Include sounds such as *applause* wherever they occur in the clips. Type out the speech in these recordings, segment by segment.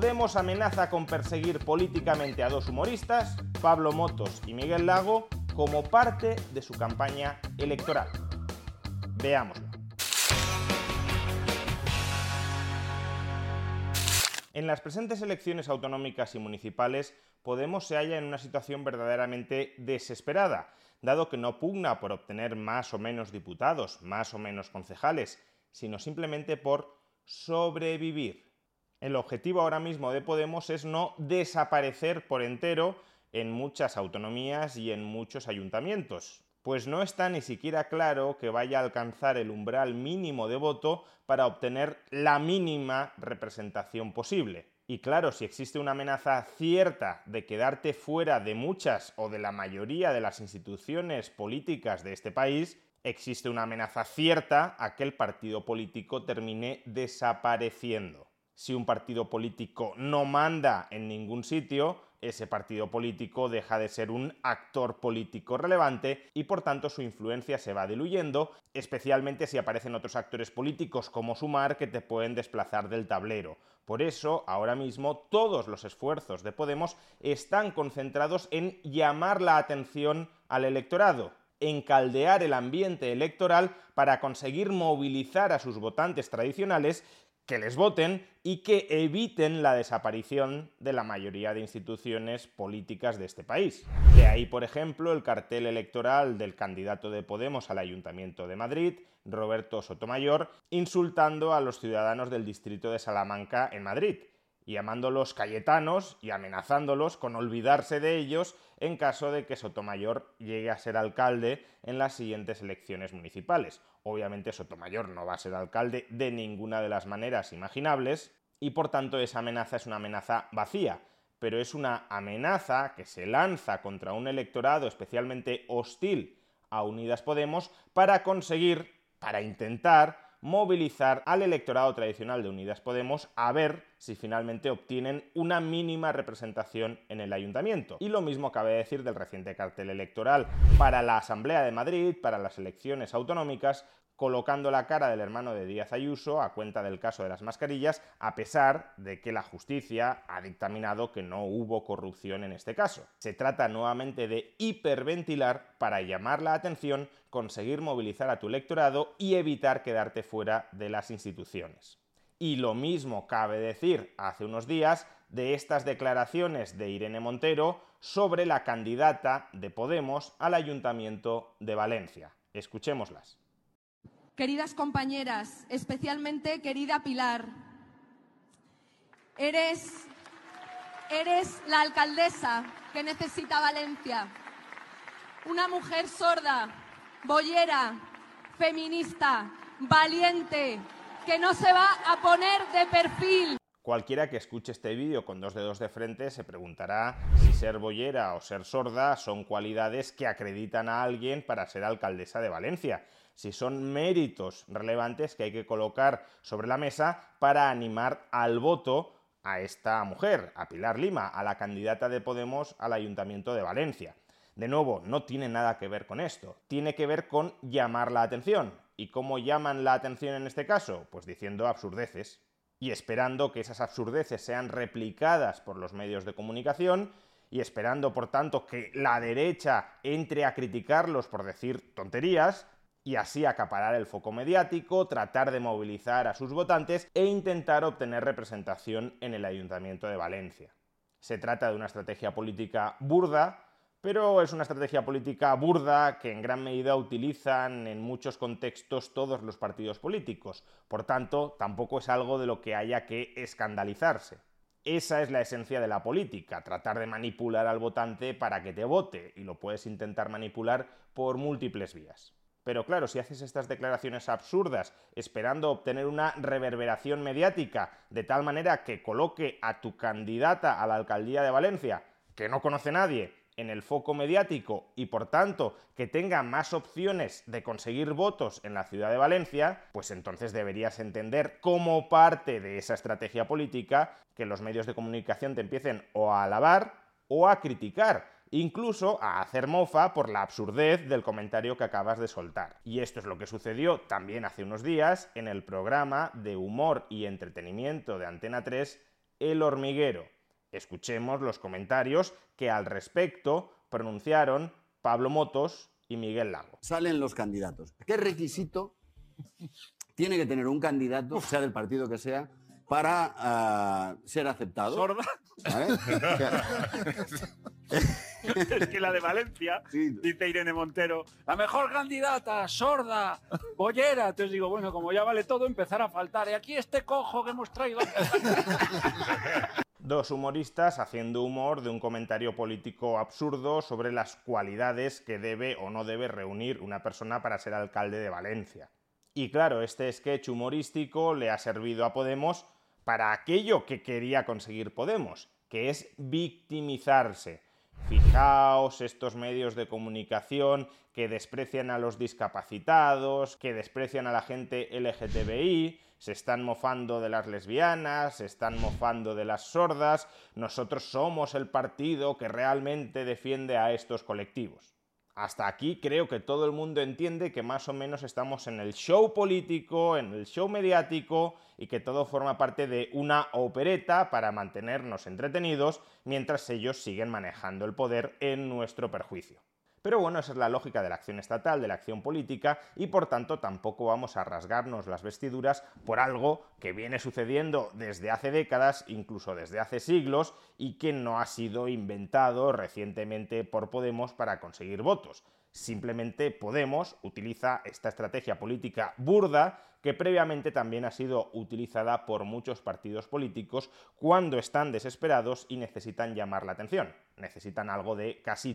Podemos amenaza con perseguir políticamente a dos humoristas, Pablo Motos y Miguel Lago, como parte de su campaña electoral. Veámoslo. En las presentes elecciones autonómicas y municipales, Podemos se halla en una situación verdaderamente desesperada, dado que no pugna por obtener más o menos diputados, más o menos concejales, sino simplemente por sobrevivir. El objetivo ahora mismo de Podemos es no desaparecer por entero en muchas autonomías y en muchos ayuntamientos, pues no está ni siquiera claro que vaya a alcanzar el umbral mínimo de voto para obtener la mínima representación posible. Y claro, si existe una amenaza cierta de quedarte fuera de muchas o de la mayoría de las instituciones políticas de este país, existe una amenaza cierta a que el partido político termine desapareciendo. Si un partido político no manda en ningún sitio, ese partido político deja de ser un actor político relevante y por tanto su influencia se va diluyendo, especialmente si aparecen otros actores políticos como Sumar que te pueden desplazar del tablero. Por eso, ahora mismo, todos los esfuerzos de Podemos están concentrados en llamar la atención al electorado, en caldear el ambiente electoral para conseguir movilizar a sus votantes tradicionales que les voten y que eviten la desaparición de la mayoría de instituciones políticas de este país. De ahí, por ejemplo, el cartel electoral del candidato de Podemos al Ayuntamiento de Madrid, Roberto Sotomayor, insultando a los ciudadanos del distrito de Salamanca en Madrid llamándolos cayetanos y amenazándolos con olvidarse de ellos en caso de que Sotomayor llegue a ser alcalde en las siguientes elecciones municipales. Obviamente Sotomayor no va a ser alcalde de ninguna de las maneras imaginables y por tanto esa amenaza es una amenaza vacía, pero es una amenaza que se lanza contra un electorado especialmente hostil a Unidas Podemos para conseguir, para intentar movilizar al electorado tradicional de Unidas Podemos a ver si finalmente obtienen una mínima representación en el ayuntamiento. Y lo mismo cabe decir del reciente cartel electoral para la Asamblea de Madrid, para las elecciones autonómicas, colocando la cara del hermano de Díaz Ayuso a cuenta del caso de las mascarillas, a pesar de que la justicia ha dictaminado que no hubo corrupción en este caso. Se trata nuevamente de hiperventilar para llamar la atención, conseguir movilizar a tu electorado y evitar quedarte fuera de las instituciones. Y lo mismo cabe decir hace unos días de estas declaraciones de Irene Montero sobre la candidata de Podemos al Ayuntamiento de Valencia. Escuchémoslas. Queridas compañeras, especialmente querida Pilar, eres, eres la alcaldesa que necesita Valencia. Una mujer sorda, boyera, feminista, valiente, que no se va a poner de perfil. Cualquiera que escuche este vídeo con dos dedos de frente se preguntará si ser boyera o ser sorda son cualidades que acreditan a alguien para ser alcaldesa de Valencia si son méritos relevantes que hay que colocar sobre la mesa para animar al voto a esta mujer, a Pilar Lima, a la candidata de Podemos al Ayuntamiento de Valencia. De nuevo, no tiene nada que ver con esto, tiene que ver con llamar la atención. ¿Y cómo llaman la atención en este caso? Pues diciendo absurdeces y esperando que esas absurdeces sean replicadas por los medios de comunicación y esperando, por tanto, que la derecha entre a criticarlos por decir tonterías, y así acaparar el foco mediático, tratar de movilizar a sus votantes e intentar obtener representación en el Ayuntamiento de Valencia. Se trata de una estrategia política burda, pero es una estrategia política burda que en gran medida utilizan en muchos contextos todos los partidos políticos. Por tanto, tampoco es algo de lo que haya que escandalizarse. Esa es la esencia de la política, tratar de manipular al votante para que te vote, y lo puedes intentar manipular por múltiples vías. Pero claro, si haces estas declaraciones absurdas esperando obtener una reverberación mediática de tal manera que coloque a tu candidata a la alcaldía de Valencia, que no conoce nadie, en el foco mediático y por tanto que tenga más opciones de conseguir votos en la ciudad de Valencia, pues entonces deberías entender como parte de esa estrategia política que los medios de comunicación te empiecen o a alabar o a criticar incluso a hacer mofa por la absurdez del comentario que acabas de soltar. Y esto es lo que sucedió también hace unos días en el programa de humor y entretenimiento de Antena 3, El hormiguero. Escuchemos los comentarios que al respecto pronunciaron Pablo Motos y Miguel Lago. Salen los candidatos. ¿Qué requisito tiene que tener un candidato, sea del partido que sea, para ah, ser aceptado? ¿Sorda? *laughs* *laughs* es *laughs* que la de Valencia, dice Irene Montero, la mejor candidata, sorda, bollera. Entonces digo, bueno, como ya vale todo, empezar a faltar. Y aquí este cojo que hemos traído. *laughs* Dos humoristas haciendo humor de un comentario político absurdo sobre las cualidades que debe o no debe reunir una persona para ser alcalde de Valencia. Y claro, este sketch humorístico le ha servido a Podemos para aquello que quería conseguir Podemos, que es victimizarse Fijaos estos medios de comunicación que desprecian a los discapacitados, que desprecian a la gente LGTBI, se están mofando de las lesbianas, se están mofando de las sordas, nosotros somos el partido que realmente defiende a estos colectivos. Hasta aquí creo que todo el mundo entiende que más o menos estamos en el show político, en el show mediático y que todo forma parte de una opereta para mantenernos entretenidos mientras ellos siguen manejando el poder en nuestro perjuicio. Pero bueno, esa es la lógica de la acción estatal, de la acción política, y por tanto tampoco vamos a rasgarnos las vestiduras por algo que viene sucediendo desde hace décadas, incluso desde hace siglos, y que no ha sido inventado recientemente por Podemos para conseguir votos. Simplemente Podemos utiliza esta estrategia política burda que previamente también ha sido utilizada por muchos partidos políticos cuando están desesperados y necesitan llamar la atención. Necesitan algo de casi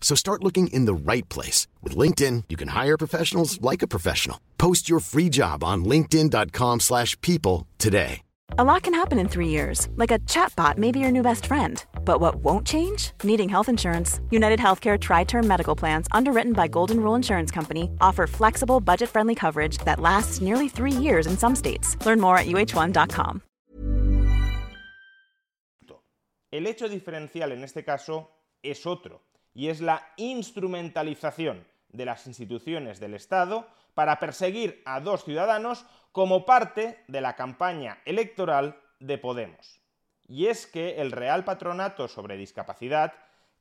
So start looking in the right place. With LinkedIn, you can hire professionals like a professional. Post your free job on linkedin.com slash people today. A lot can happen in three years. Like a chatbot may be your new best friend. But what won't change? Needing health insurance. United Healthcare Tri-Term Medical Plans, underwritten by Golden Rule Insurance Company, offer flexible, budget-friendly coverage that lasts nearly three years in some states. Learn more at uh1.com. El hecho diferencial en este caso es otro. Y es la instrumentalización de las instituciones del Estado para perseguir a dos ciudadanos como parte de la campaña electoral de Podemos. Y es que el Real Patronato sobre Discapacidad,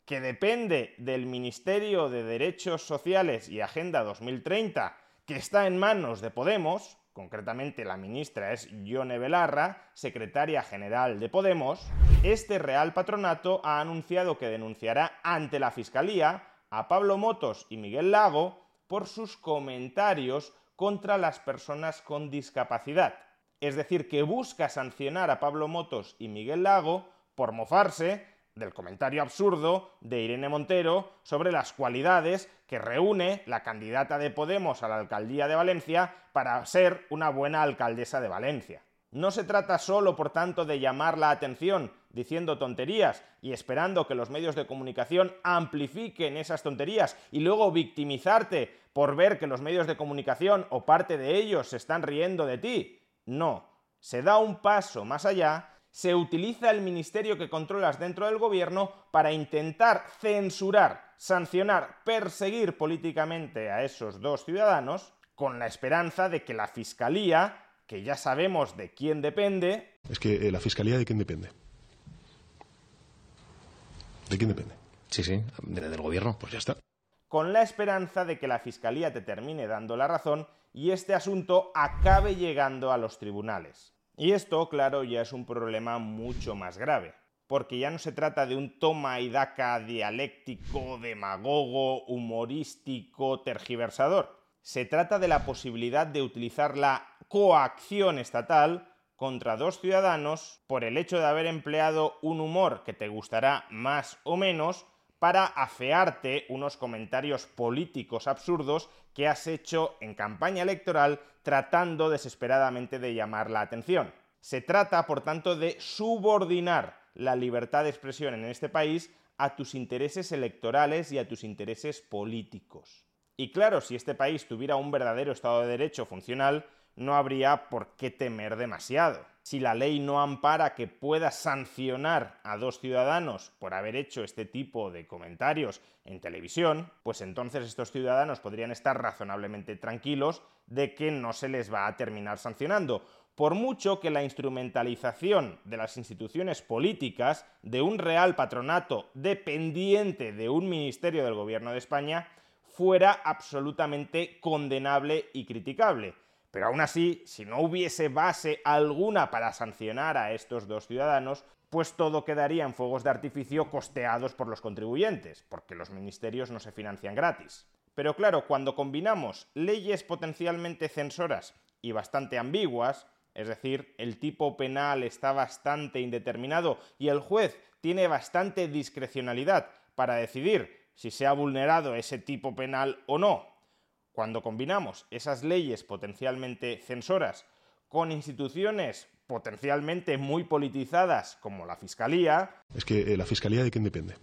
que depende del Ministerio de Derechos Sociales y Agenda 2030, que está en manos de Podemos, concretamente la ministra es Yone Belarra, secretaria general de Podemos, este Real Patronato ha anunciado que denunciará ante la Fiscalía a Pablo Motos y Miguel Lago por sus comentarios contra las personas con discapacidad. Es decir, que busca sancionar a Pablo Motos y Miguel Lago por mofarse del comentario absurdo de Irene Montero sobre las cualidades que reúne la candidata de Podemos a la alcaldía de Valencia para ser una buena alcaldesa de Valencia. No se trata solo, por tanto, de llamar la atención diciendo tonterías y esperando que los medios de comunicación amplifiquen esas tonterías y luego victimizarte por ver que los medios de comunicación o parte de ellos se están riendo de ti. No, se da un paso más allá se utiliza el ministerio que controlas dentro del gobierno para intentar censurar, sancionar, perseguir políticamente a esos dos ciudadanos con la esperanza de que la Fiscalía, que ya sabemos de quién depende... Es que eh, la Fiscalía de quién depende. ¿De quién depende? Sí, sí, del gobierno. Pues ya está. Con la esperanza de que la Fiscalía te termine dando la razón y este asunto acabe llegando a los tribunales. Y esto, claro, ya es un problema mucho más grave, porque ya no se trata de un toma y daca dialéctico, demagogo, humorístico, tergiversador. Se trata de la posibilidad de utilizar la coacción estatal contra dos ciudadanos por el hecho de haber empleado un humor que te gustará más o menos para afearte unos comentarios políticos absurdos que has hecho en campaña electoral tratando desesperadamente de llamar la atención. Se trata, por tanto, de subordinar la libertad de expresión en este país a tus intereses electorales y a tus intereses políticos. Y claro, si este país tuviera un verdadero Estado de Derecho funcional, no habría por qué temer demasiado. Si la ley no ampara que pueda sancionar a dos ciudadanos por haber hecho este tipo de comentarios en televisión, pues entonces estos ciudadanos podrían estar razonablemente tranquilos de que no se les va a terminar sancionando, por mucho que la instrumentalización de las instituciones políticas de un real patronato dependiente de un ministerio del gobierno de España fuera absolutamente condenable y criticable. Pero aún así, si no hubiese base alguna para sancionar a estos dos ciudadanos, pues todo quedaría en fuegos de artificio costeados por los contribuyentes, porque los ministerios no se financian gratis. Pero claro, cuando combinamos leyes potencialmente censoras y bastante ambiguas, es decir, el tipo penal está bastante indeterminado y el juez tiene bastante discrecionalidad para decidir si se ha vulnerado ese tipo penal o no, cuando combinamos esas leyes potencialmente censoras con instituciones potencialmente muy politizadas como la Fiscalía... Es que eh, la Fiscalía de quién depende.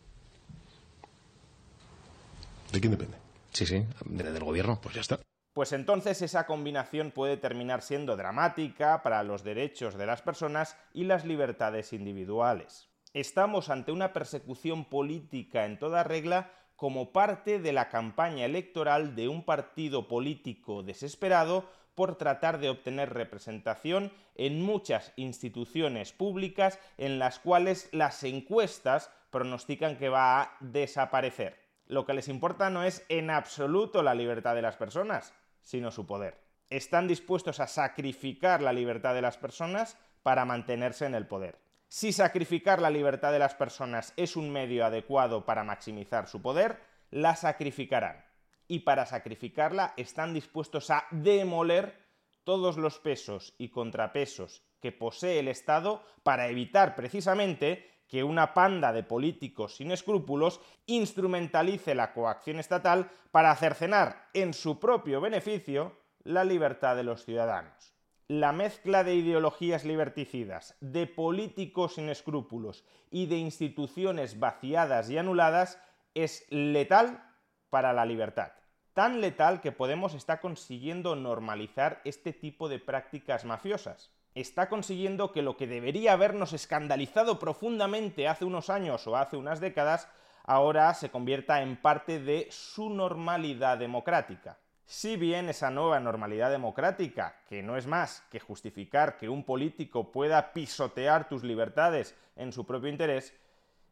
¿De quién depende? Sí, sí, del gobierno. Pues ya está. Pues entonces esa combinación puede terminar siendo dramática para los derechos de las personas y las libertades individuales. Estamos ante una persecución política en toda regla como parte de la campaña electoral de un partido político desesperado por tratar de obtener representación en muchas instituciones públicas en las cuales las encuestas pronostican que va a desaparecer. Lo que les importa no es en absoluto la libertad de las personas, sino su poder. Están dispuestos a sacrificar la libertad de las personas para mantenerse en el poder. Si sacrificar la libertad de las personas es un medio adecuado para maximizar su poder, la sacrificarán. Y para sacrificarla están dispuestos a demoler todos los pesos y contrapesos que posee el Estado para evitar precisamente que una panda de políticos sin escrúpulos instrumentalice la coacción estatal para cercenar en su propio beneficio la libertad de los ciudadanos la mezcla de ideologías liberticidas, de políticos sin escrúpulos y de instituciones vaciadas y anuladas es letal para la libertad. Tan letal que Podemos está consiguiendo normalizar este tipo de prácticas mafiosas. Está consiguiendo que lo que debería habernos escandalizado profundamente hace unos años o hace unas décadas, ahora se convierta en parte de su normalidad democrática. Si bien esa nueva normalidad democrática, que no es más que justificar que un político pueda pisotear tus libertades en su propio interés,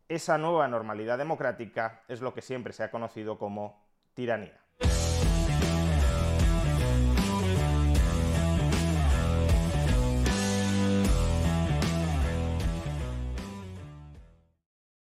esa nueva normalidad democrática es lo que siempre se ha conocido como tiranía.